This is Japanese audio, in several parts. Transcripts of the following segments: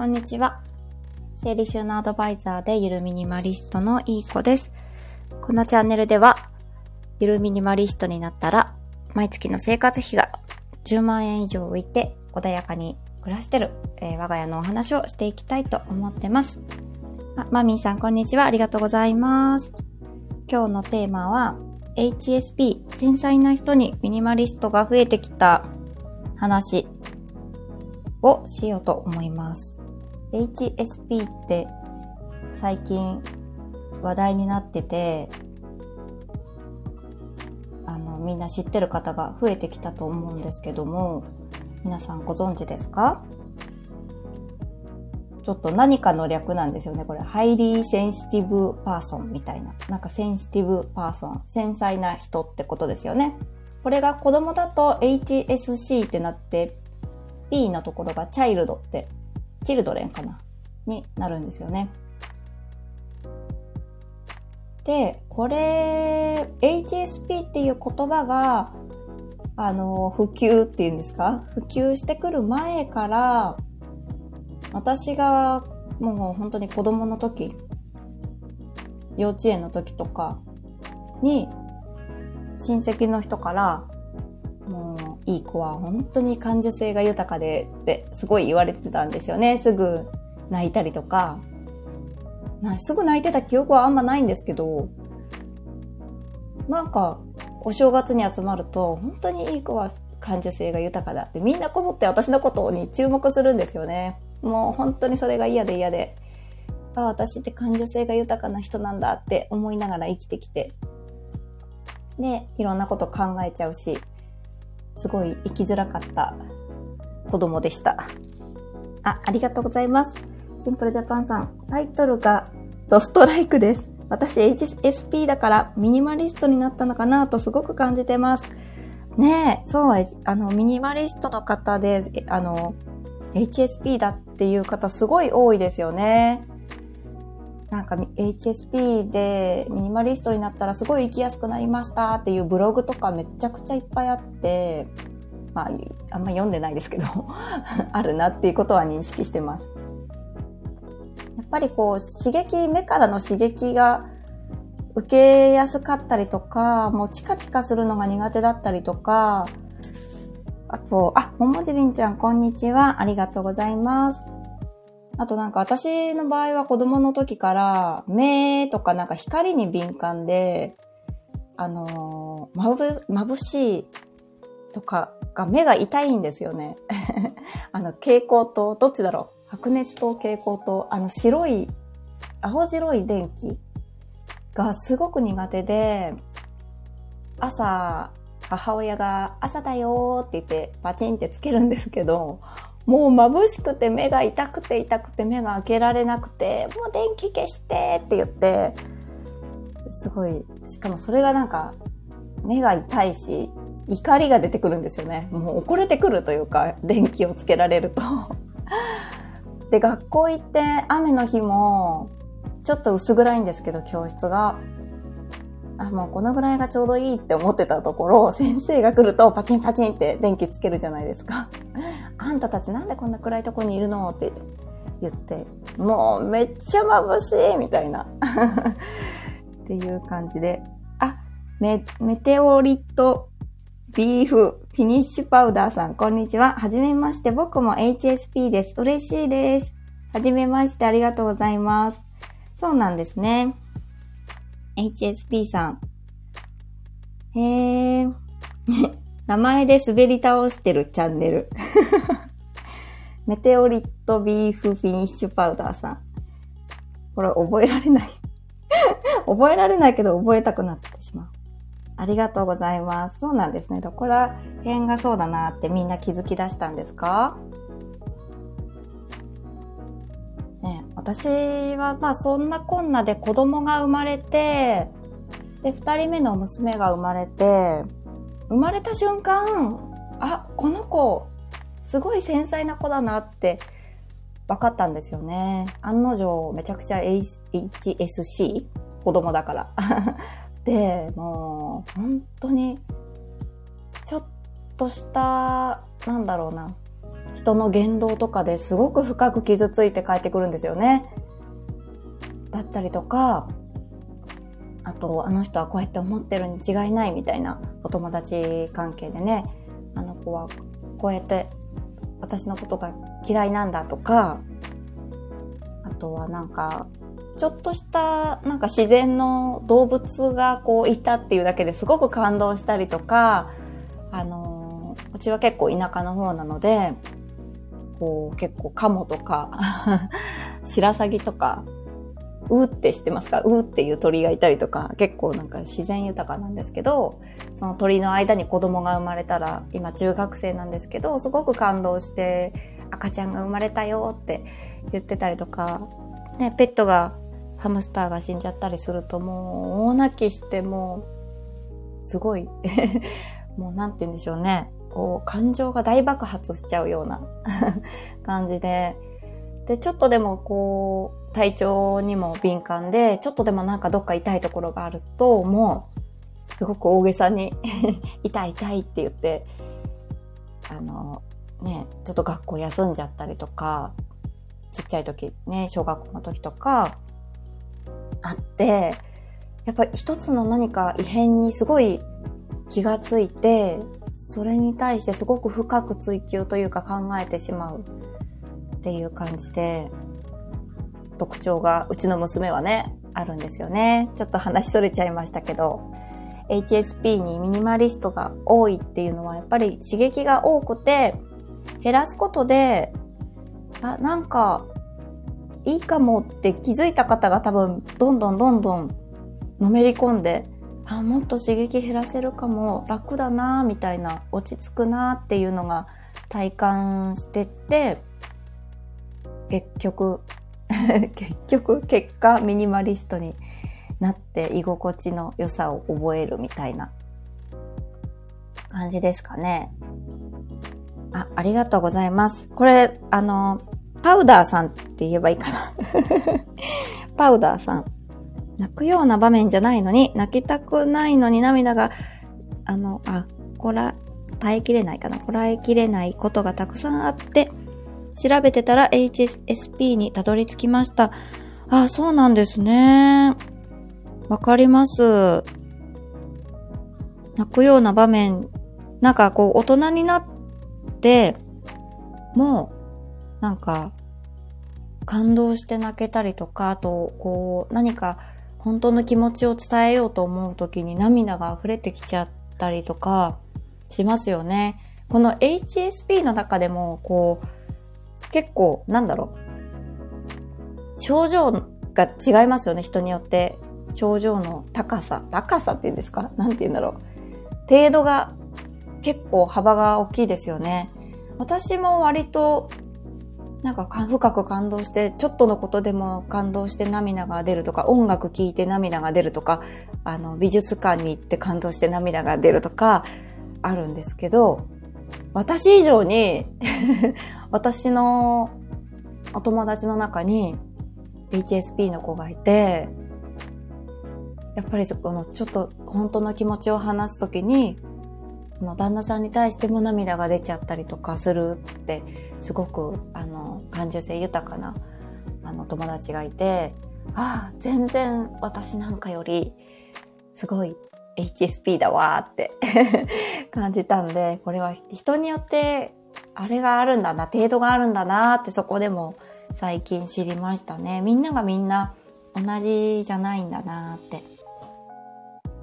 こんにちは。生理収納アドバイザーでゆるミニマリストのいい子です。このチャンネルでは、ゆるミニマリストになったら、毎月の生活費が10万円以上浮いて穏やかに暮らしてる、えー、我が家のお話をしていきたいと思ってます。あ、マミーさんこんにちは。ありがとうございます。今日のテーマは、HSP、繊細な人にミニマリストが増えてきた話をしようと思います。HSP って最近話題になってて、あの、みんな知ってる方が増えてきたと思うんですけども、皆さんご存知ですか？ちょっと何かの略なんですよね。これ、 Highly Sensitive Person みたいな。なんか Sensitive Person。繊細な人ってことですよね。これが子供だと HSC ってなって、P のところがチャイルドってチルドレンかな？になるんですよね。で、これ、HSP っていう言葉が、あの、普及っていうんですか？普及してくる前から、私がもう本当に子供の時、幼稚園の時とかに、親戚の人から、もういい子は本当に感受性が豊かでってすごい言われてたんですよね。すぐ泣いたりとか。すぐ泣いてた記憶はあんまないんですけど、なんかお正月に集まると本当にいい子は感受性が豊かだってみんなこぞって私のことに注目するんですよね。もう本当にそれが嫌で嫌で。あ私って感受性が豊かな人なんだって思いながら生きてきて。で、いろんなこと考えちゃうし、すごい生きづらかった子供でした。あ、ありがとうございます。シンプルジャパンさん。タイトルがドストライクです。私 HSP だからミニマリストになったのかなとすごく感じてます。ねえ、そう、あの、ミニマリストの方で、あの、HSP だっていう方すごい多いですよね。なんか HSP でミニマリストになったらすごい生きやすくなりましたっていうブログとかめちゃくちゃいっぱいあって、まあ、あんま読んでないですけど あるなっていうことは認識してます。やっぱりこう刺激、目からの刺激が受けやすかったりとか、もうチカチカするのが苦手だったりとか、あと、あ、ももじりんちゃんこんにちは。ありがとうございます。あとなんか私の場合は子供の時から目とかなんか光に敏感で、あのー、まぶ、眩しいとかが目が痛いんですよね。あの蛍光灯、どっちだろう？白熱灯、蛍光灯、あの白い、青白い電気がすごく苦手で、朝、母親が朝だよって言ってパチンってつけるんですけど、もう眩しくて目が痛くて痛くて目が開けられなくて、もう電気消してって言って、すごい、しかもそれがなんか、目が痛いし、怒りが出てくるんですよね。もう怒れてくるというか、電気をつけられるとで、学校行って雨の日も、ちょっと薄暗いんですけど、教室が。あ、もうこのぐらいがちょうどいいって思ってたところ、先生が来るとパチンパチンって電気つけるじゃないですか。あんたたちなんでこんな暗いとこにいるの？って言って、もうめっちゃ眩しいみたいな。っていう感じで。あ、メ、メテオリットビーフフィニッシュパウダーさん、こんにちは。はじめまして、僕も HSP です。嬉しいです。はじめまして、ありがとうございます。そうなんですね。HSP さん。へー。名前で滑り倒してるチャンネル。メテオリットビーフフィニッシュパウダーさん。これ覚えられない 覚えられないけど覚えたくなってしまう。ありがとうございます。そうなんですね。どこら辺がそうだなってみんな気づき出したんですか？ね、私はまあそんなこんなで子供が生まれて、で、二人目の娘が生まれて、生まれた瞬間、あ、この子、すごい繊細な子だなって分かったんですよね。案の定、めちゃくちゃ HSC? 子供だから。で、もう、本当に、ちょっとした、なんだろうな、人の言動とかですごく深く傷ついて帰ってくるんですよね。だったりとか、あと、あの人はこうやって思ってるに違いないみたいなお友達関係でね、あの子はこうやって私のことが嫌いなんだとか、あとはなんか、ちょっとしたなんか自然の動物がこういたっていうだけですごく感動したりとか、あのうちは結構田舎の方なので、こう結構カモとか 白鷺とか、うーって知ってますか？うーっていう鳥がいたりとか、結構なんか自然豊かなんですけど、その鳥の間に子供が生まれたら、今中学生なんですけど、すごく感動して、赤ちゃんが生まれたよって言ってたりとか、ね、ペットが、ハムスターが死んじゃったりするともう大泣きしてもう、すごい もうなんて言うんでしょうね。こう、感情が大爆発しちゃうような 感じで、で、ちょっとでもこう、体調にも敏感で、ちょっとでもなんかどっか痛いところがあると、もう、すごく大げさに 痛い痛いって言って、あの、ね、ちょっと学校休んじゃったりとか、ちっちゃい時、ね、小学校の時とか、あって、やっぱり一つの何か異変にすごい気がついて、それに対してすごく深く追求というか考えてしまうっていう感じで、特徴がうちの娘はね、あるんですよね。ちょっと話それちゃいましたけど、HSP にミニマリストが多いっていうのはやっぱり刺激が多くて減らすことで、あ、なんかいいかもって気づいた方が多分どんどんどんどんのめり込んであもっと刺激減らせるかも楽だなみたいな落ち着くなっていうのが体感してって結局 結局結果ミニマリストになって居心地の良さを覚えるみたいな感じですかね。あ、ありがとうございます。これ、あの、パウダーさんって言えばいいかな。パウダーさん。泣くような場面じゃないのに、泣きたくないのに涙が、あの、あ、こら、耐えきれないかな。こらえきれないことがたくさんあって、調べてたら HSP にたどり着きました。あ、そうなんですね。わかります。泣くような場面、なんかこう大人になって、もう、なんか、感動して泣けたりとか、あと、こう、何か本当の気持ちを伝えようと思う時に涙が溢れてきちゃったりとかしますよね。この HSP の中でも、こう、結構、なんだろう。症状が違いますよね、人によって。症状の高さ。高さって言うんですか？なんて言うんだろう。程度が結構幅が大きいですよね。私も割となんか深く感動して、ちょっとのことでも感動して涙が出るとか、音楽聴いて涙が出るとか、あの、美術館に行って感動して涙が出るとか、あるんですけど、私以上に 私のお友達の中に HSP の子がいて、やっぱりそこのちょっと本当の気持ちを話すときに、の旦那さんに対しても涙が出ちゃったりとかするってすごくあの感受性豊かなあの友達がいてああ全然私なんかよりすごい HSP だわーって 感じたんでこれは人によってあれがあるんだな程度があるんだなってそこでも最近知りましたね。みんながみんな同じじゃないんだなって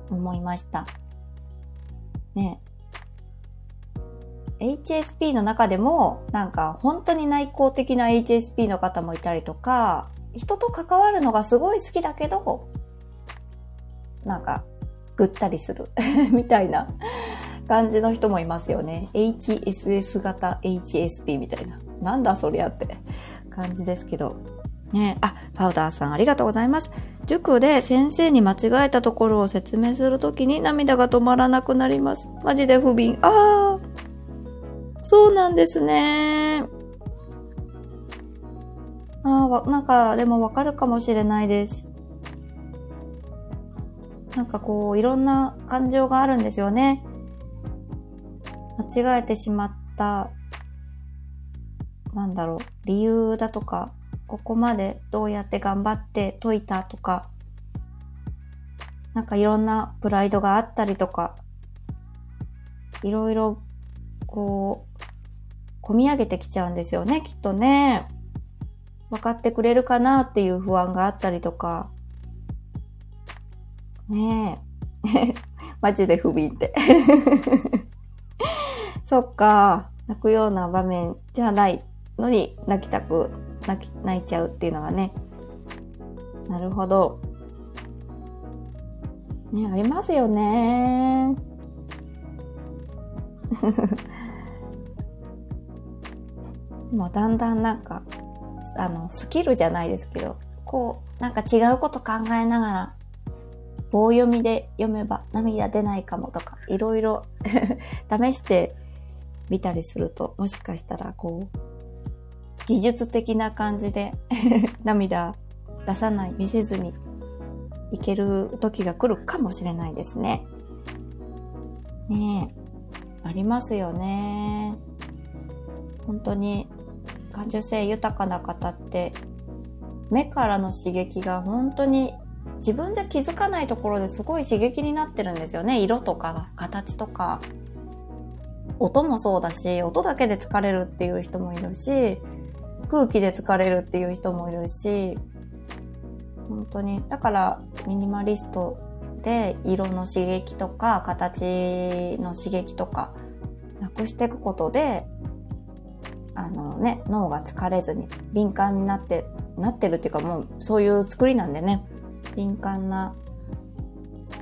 思いました。ね。HSP の中でも、なんか本当に内向的な HSP の方もいたりとか、人と関わるのがすごい好きだけど、なんか、ぐったりする みたいな感じの人もいますよね。HSS 型 HSP みたいな。なんだそりゃって感じですけど。ねあ、パウダーさんありがとうございます。塾で先生に間違えたところを説明するときに涙が止まらなくなります。マジで不憫。ああ。そうなんですね。ああ、なんか、でもわかるかもしれないです。なんかこう、いろんな感情があるんですよね。間違えてしまったなんだろう、理由だとか、ここまでどうやって頑張って解いたとか、なんかいろんなプライドがあったりとか、いろいろ、こう、込み上げてきちゃうんですよね、きっとね。分かってくれるかなっていう不安があったりとか。ねえ。マジで不憫って。そっか。泣くような場面じゃないのに泣きたく、泣き、泣いちゃうっていうのがね。なるほど。ね、ありますよね。でもだんだんなんか、あの、スキルじゃないですけど、こう、なんか違うこと考えながら、棒読みで読めば涙出ないかもとか、いろいろ 試してみたりすると、もしかしたらこう、技術的な感じで 涙出さない、見せずにいける時が来るかもしれないですね。ねえ、ありますよね。本当に感受性豊かな方って目からの刺激が本当に自分じゃ気づかないところですごい刺激になってるんですよね。色とか形とか。音もそうだし、音だけで疲れるっていう人もいるし、空気で疲れるっていう人もいるし、本当に。だからミニマリストで色の刺激とか形の刺激とかなくしていくことであのね、脳が疲れずに敏感になって、なってるっていうかもうそういう作りなんでね、敏感な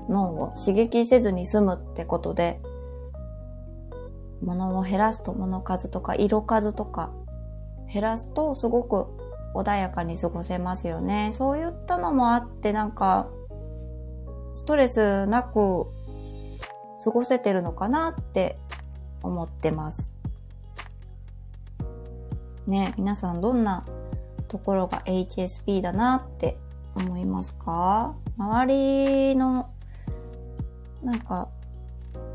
脳を刺激せずに済むってことで、物を減らすと物数とか色数とか減らすとすごく穏やかに過ごせますよね。そういったのもあってなんかストレスなく過ごせてるのかなって思ってます。ね、皆さんどんなところが HSP だなって思いますか？周りの、なんか、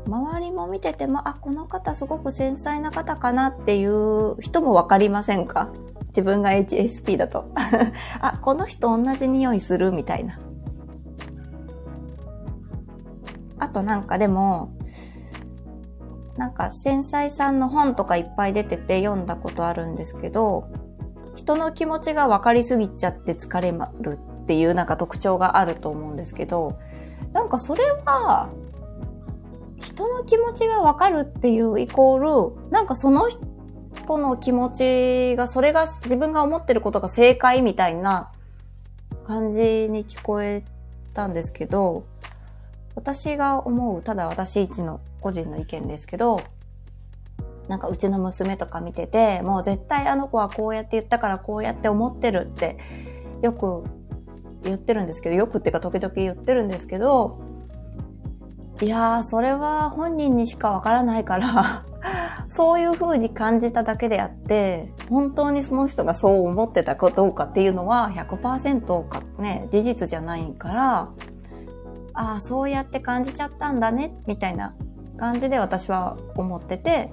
周りも見てても、あ、この方すごく繊細な方かなっていう人もわかりませんか？自分が HSP だと。あ、この人同じ匂いするみたいな。あとなんかでも、なんか繊細さんの本とかいっぱい出てて読んだことあるんですけど、人の気持ちが分かりすぎちゃって疲れるっていうなんか特徴があると思うんですけど、なんかそれは、人の気持ちが分かるっていうイコール、なんかその人の気持ちが、それが自分が思ってることが正解みたいな感じに聞こえたんですけど、私が思う、ただ私一の個人の意見ですけど、なんかうちの娘とか見てて、もう絶対あの子はこうやって言ったからこうやって思ってるってよく言ってるんですけど、よくっていうか時々言ってるんですけど、いやー、それは本人にしかわからないから そういう風に感じただけであって、本当にその人がそう思ってたかどうかっていうのは100%かね、事実じゃないから、ああ、そうやって感じちゃったんだね、みたいな感じで私は思ってて、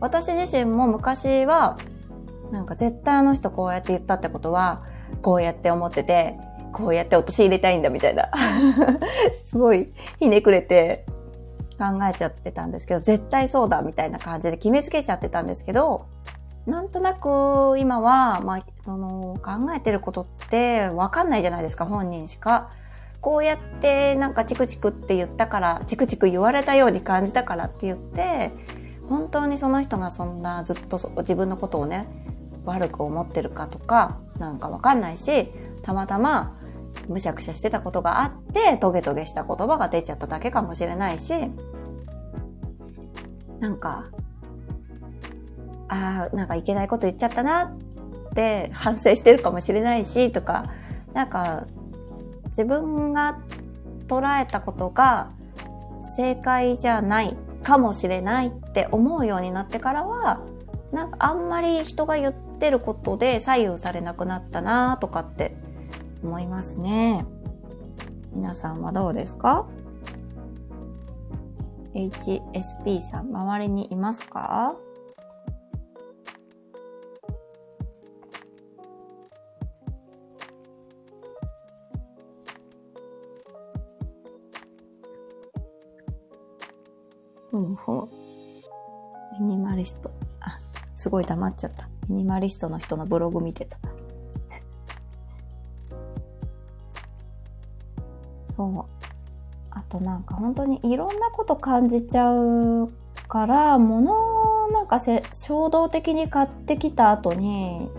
私自身も昔は、なんか絶対あの人こうやって言ったってことは、こうやって思ってて、こうやって陥れたいんだみたいな。すごいひねくれて考えちゃってたんですけど、絶対そうだみたいな感じで決めつけちゃってたんですけど、なんとなく今は、まあ、その考えてることってわかんないじゃないですか、本人しか。こうやってなんかチクチクって言ったから、チクチク言われたように感じたからって言って、本当にその人がそんなずっと自分のことをね、悪く思ってるかとか、なんかわかんないし、たまたまむしゃくしゃしてたことがあって、トゲトゲした言葉が出ちゃっただけかもしれないし、なんか、ああ、なんかいけないこと言っちゃったなって反省してるかもしれないし、とか、なんか自分が捉えたことが正解じゃないかもしれないって思うようになってからはなんかあんまり人が言ってることで左右されなくなったなとかって思いますね。皆さんはどうですか ?HSP さん、周りにいますか？ほうほう。ミニマリスト。あ、すごい黙っちゃった。ミニマリストの人のブログ見てた。そう。あとなんか本当にいろんなこと感じちゃうから、物をなんか衝動的に買ってきた後に、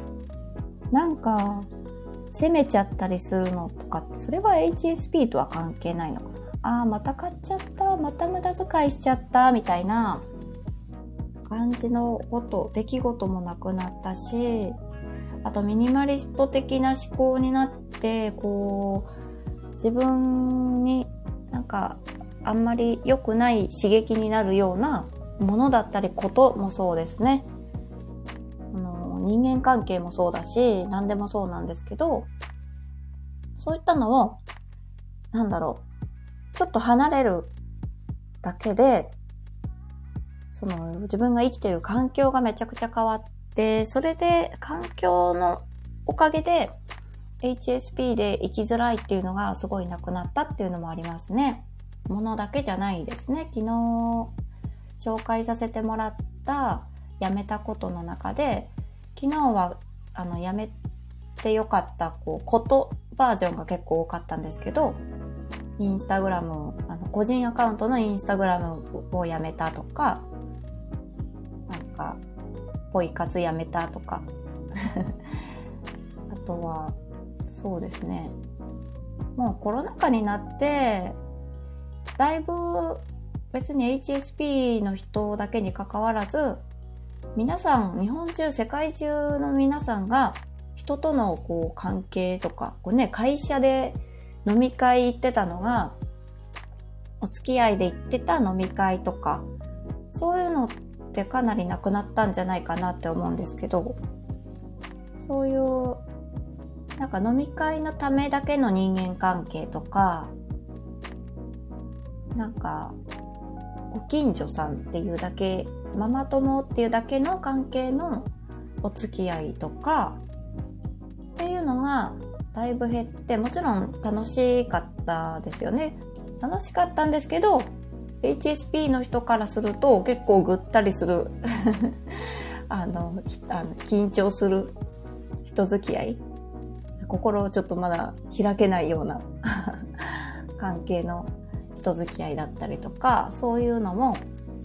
なんか責めちゃったりするのとかって、それは HSP とは関係ないのかな。ああ、また買っちゃった、また無駄遣いしちゃった、みたいな感じのこと、出来事もなくなったし、あとミニマリスト的な思考になって、こう、自分になんかあんまり良くない刺激になるようなものだったりこともそうですね。人間関係もそうだし、何でもそうなんですけど、そういったのを、なんだろう、ちょっと離れるだけで、その自分が生きてる環境がめちゃくちゃ変わって、それで環境のおかげで HSP で生きづらいっていうのがすごいなくなったっていうのもありますね。ものだけじゃないですね。昨日紹介させてもらったやめたことの中で、昨日はあのやめてよかったこうことバージョンが結構多かったんですけど、インスタグラム、あの個人アカウントのインスタグラムをやめたとか、なんか、ポイ活やめたとか、あとは、そうですね。もうコロナ禍になって、だいぶ別に HSP の人だけに関わらず、皆さん、日本中、世界中の皆さんが人とのこう関係とか、こうね、会社で飲み会行ってたのが、お付き合いで行ってた飲み会とか、そういうのってかなりなくなったんじゃないかなって思うんですけど、そういうなんか飲み会のためだけの人間関係とか、なんか、ご近所さんっていうだけ、ママ友っていうだけの関係のお付き合いとか、っていうのがだいぶ減って、もちろん楽しかったですよね。楽しかったんですけど、HSP の人からすると結構ぐったりする あの、あの緊張する人付き合い心をちょっとまだ開けないような 関係の人付き合いだったりとか、そういうのも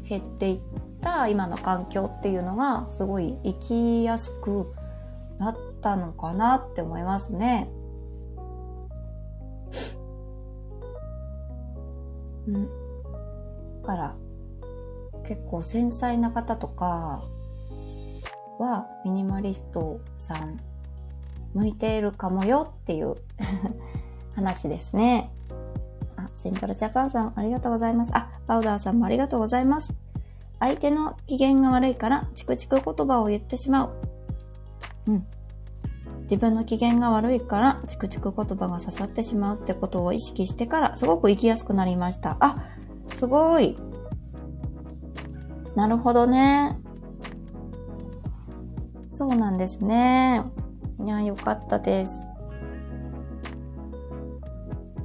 減っていった今の環境っていうのがすごい生きやすくなったのかなって思いますね。うん。だから、結構繊細な方とかはミニマリストさん向いているかもよっていう 話ですね。あ、シンプルジャパンさんありがとうございます。あ、パウダーさんもありがとうございます。相手の機嫌が悪いからチクチク言葉を言ってしまう。うん。自分の機嫌が悪いからチクチク言葉が刺さってしまうってことを意識してからすごく生きやすくなりました。あ、すごい。なるほどね。そうなんですね。いや、よかったです。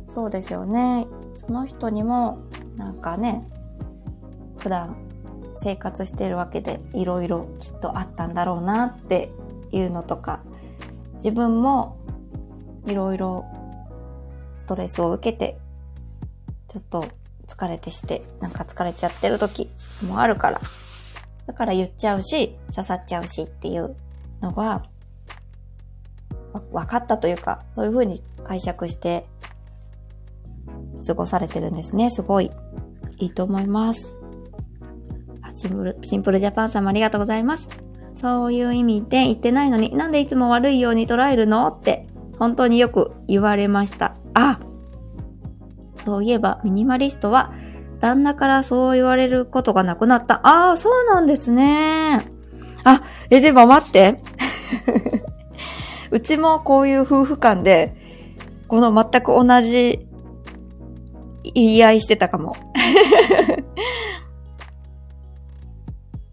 そうですよね。その人にも、なんかね、普段生活してるわけで、いろいろきっとあったんだろうなっていうのとか、自分もいろいろストレスを受けて、ちょっと疲れてして、なんか疲れちゃってる時もあるから、だから言っちゃうし、刺さっちゃうしっていうのが、分かったというか、そういう風に解釈して過ごされてるんですね。すごいいいと思います。シンプル、シンプルジャパンさんもありがとうございます。そういう意味で言ってないのになんでいつも悪いように捉えるのって本当によく言われました。あそういえばミニマリストは旦那からそう言われることがなくなった。ああ、そうなんですね。あ、え、でも待って。うちもこういう夫婦間で、この全く同じ言い合いしてたかも。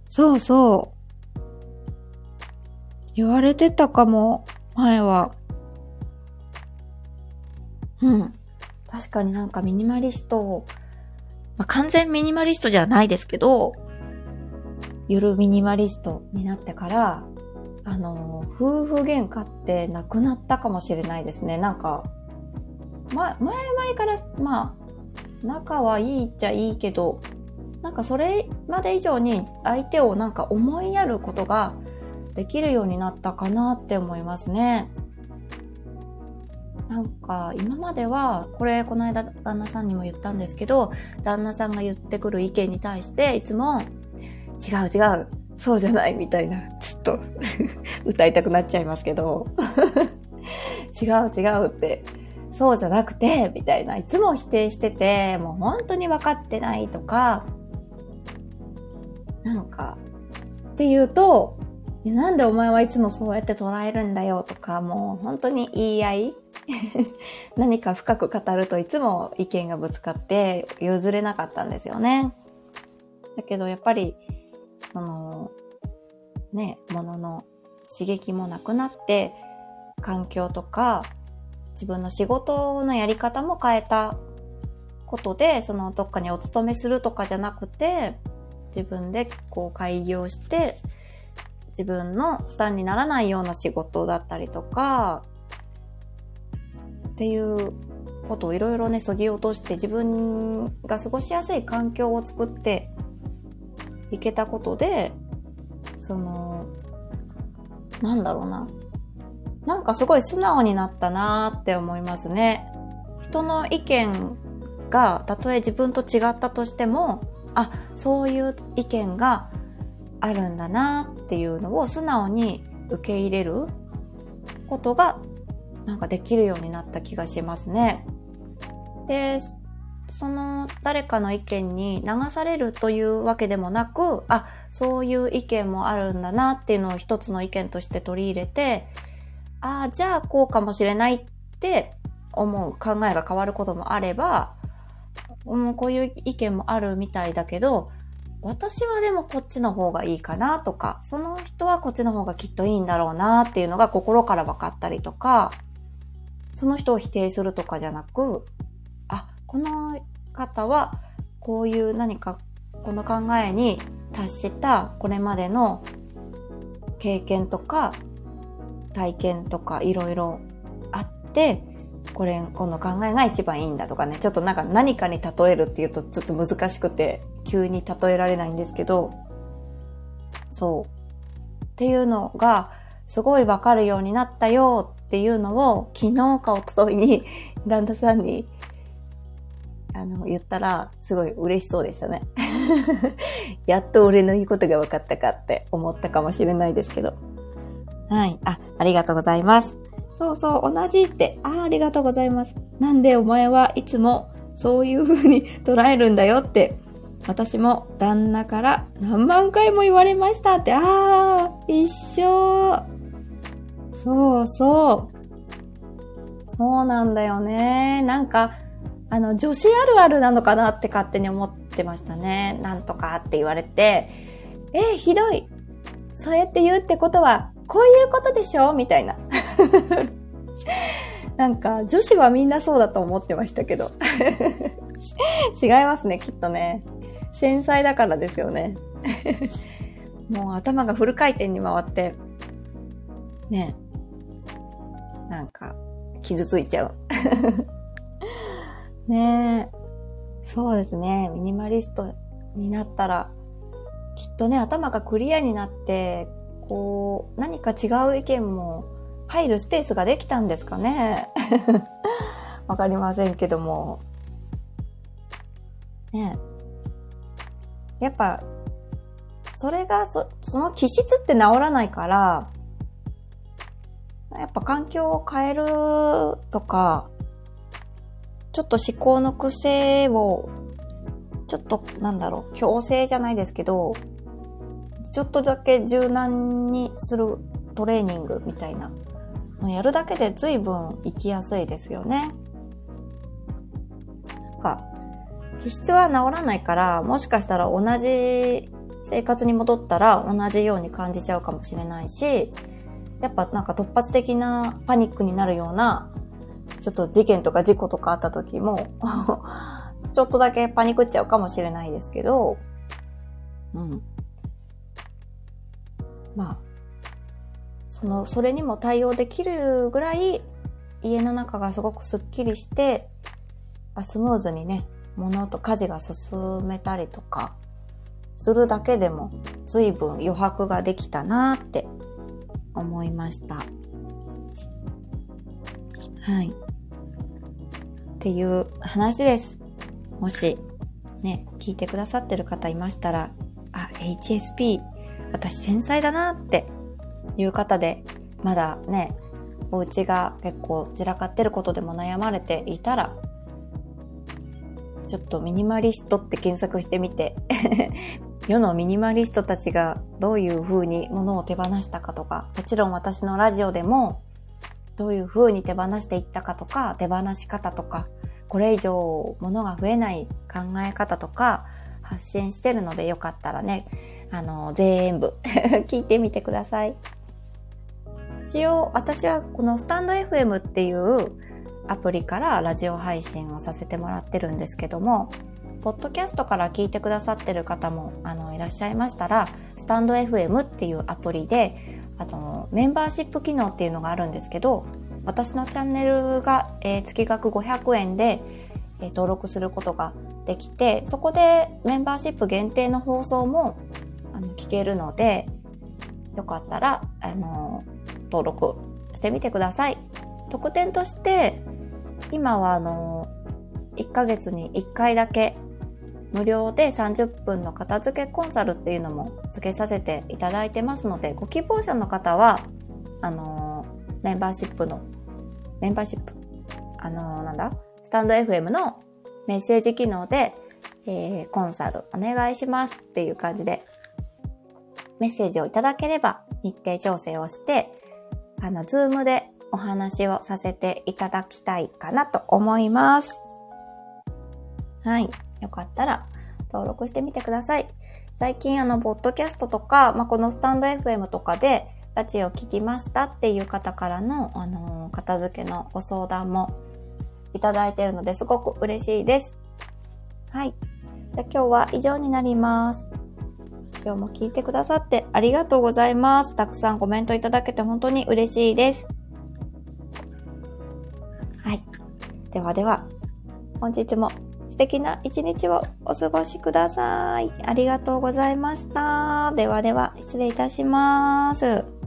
そうそう。言われてたかも、前は。うん。確かになんかミニマリストまあ、完全ミニマリストじゃないですけど、ゆるミニマリストになってから、あの、夫婦喧嘩ってなくなったかもしれないですね。なんか、ま、前々から、まあ、仲はいいっちゃいいけど、なんかそれまで以上に相手をなんか思いやることができるようになったかなって思いますね。なんか今までは、これこの間旦那さんにも言ったんですけど、旦那さんが言ってくる意見に対していつも、違う違う、そうじゃないみたいな、ずっと 歌いたくなっちゃいますけど、違う違うって、そうじゃなくて、みたいな、いつも否定してて、もう本当に分かってないとか、なんか、って言うと、なんでお前はいつもそうやって捉えるんだよとか、もう本当に言い合い。何か深く語るといつも意見がぶつかって譲れなかったんですよね。だけどやっぱり、その、ね、ものの刺激もなくなって、環境とか自分の仕事のやり方も変えたことで、そのどっかにお勤めするとかじゃなくて、自分でこう開業して、自分の負担にならないような仕事だったりとか、っていうことをいろいろね、そぎ落として自分が過ごしやすい環境を作っていけたことで、その、なんだろうな。なんかすごい素直になったなーって思いますね。人の意見が、たとえ自分と違ったとしても、あ、そういう意見があるんだなっていうのを素直に受け入れることがなんかできるようになった気がしますね。で、その誰かの意見に流されるというわけでもなく、あ、そういう意見もあるんだなっていうのを一つの意見として取り入れて、ああ、じゃあこうかもしれないって思う考えが変わることもあれば、うん、こういう意見もあるみたいだけど、私はでもこっちの方がいいかなとか、その人はこっちの方がきっといいんだろうなっていうのが心から分かったりとか、その人を否定するとかじゃなく、この方はこういう何かこの考えに達したこれまでの経験とか体験とかいろいろあって、これ、この考えが一番いいんだとかね、ちょっとなんか何かに例えるっていうとちょっと難しくて、急に例えられないんですけど、そう。っていうのが、すごいわかるようになったよっていうのを、昨日かおとといに 旦那さんに、あの、言ったら、すごい嬉しそうでしたね。やっと俺の言うことが分かったかって思ったかもしれないですけど。はい。あ、ありがとうございます。そうそう、同じって。ああ、ありがとうございます。なんでお前はいつもそういう風に捉えるんだよって、私も旦那から何万回も言われましたって、ああ、一緒。そうそう。そうなんだよね。なんか、あの、女子あるあるなのかなって勝手に思ってましたね。なんとかって言われて、え、ひどい。そうやって言うってことは、こういうことでしょみたいな。なんか、女子はみんなそうだと思ってましたけど。違いますね、きっとね。繊細だからですよね。もう頭がフル回転に回って、ね。なんか、傷ついちゃう。ねえ。そうですね。ミニマリストになったら、きっとね、頭がクリアになって、こう、何か違う意見も入るスペースができたんですかね。わかりませんけども。ねやっぱ、それが、そ、その気質って治らないから、やっぱ環境を変えるとか、ちょっと思考の癖を、ちょっと、なんだろう、強制じゃないですけど、ちょっとだけ柔軟にするトレーニングみたいなやるだけで随分生きやすいですよね。なんか、気質は治らないから、もしかしたら同じ生活に戻ったら同じように感じちゃうかもしれないし、やっぱなんか突発的なパニックになるような、ちょっと事件とか事故とかあった時も ちょっとだけパニクっちゃうかもしれないですけど、うん。まあ、その、それにも対応できるぐらい、家の中がすごくスッキリして、スムーズにね、物と家事が進めたりとか、するだけでも随分余白ができたなって思いました。はい。っていう話です。もし、ね、聞いてくださってる方いましたら、あ、HSP、私繊細だなっていう方で、まだね、お家が結構散らかってることでも悩まれていたら、ちょっとミニマリストって検索してみて 世のミニマリストたちがどういう風に物を手放したかとか、もちろん私のラジオでもどういう風に手放していったかとか、手放し方とか、これ以上物が増えない考え方とか発信してるのでよかったらね、あの、全部 聞いてみてください。一応私はこのスタンド FM っていうアプリからラジオ配信をさせてもらってるんですけども、ポッドキャストから聞いてくださってる方もあのいらっしゃいましたら、スタンド FM っていうアプリで、あの、メンバーシップ機能っていうのがあるんですけど、私のチャンネルが、えー、月額500円で、えー、登録することができて、そこでメンバーシップ限定の放送もあの聞けるので、よかったら、あの、登録してみてください。特典として、今はあの、1ヶ月に1回だけ無料で30分の片付けコンサルっていうのも付けさせていただいてますので、ご希望者の方は、あのー、メンバーシップの、メンバーシップ、あのー、なんだ？スタンド FM のメッセージ機能で、えー、コンサルお願いしますっていう感じで、メッセージをいただければ日程調整をして、あの、ズームでお話をさせていただきたいかなと思います。はい。よかったら登録してみてください。最近あの、ポッドキャストとか、まあ、このスタンド FM とかで、ラジオ聞きましたっていう方からの、あのー、片付けのご相談もいただいているのですごく嬉しいです。はい。じゃ今日は以上になります。今日も聞いてくださってありがとうございます。たくさんコメントいただけて本当に嬉しいです。はい。ではでは、本日も敵な一日をお過ごしください。ありがとうございました。ではでは、失礼いたします。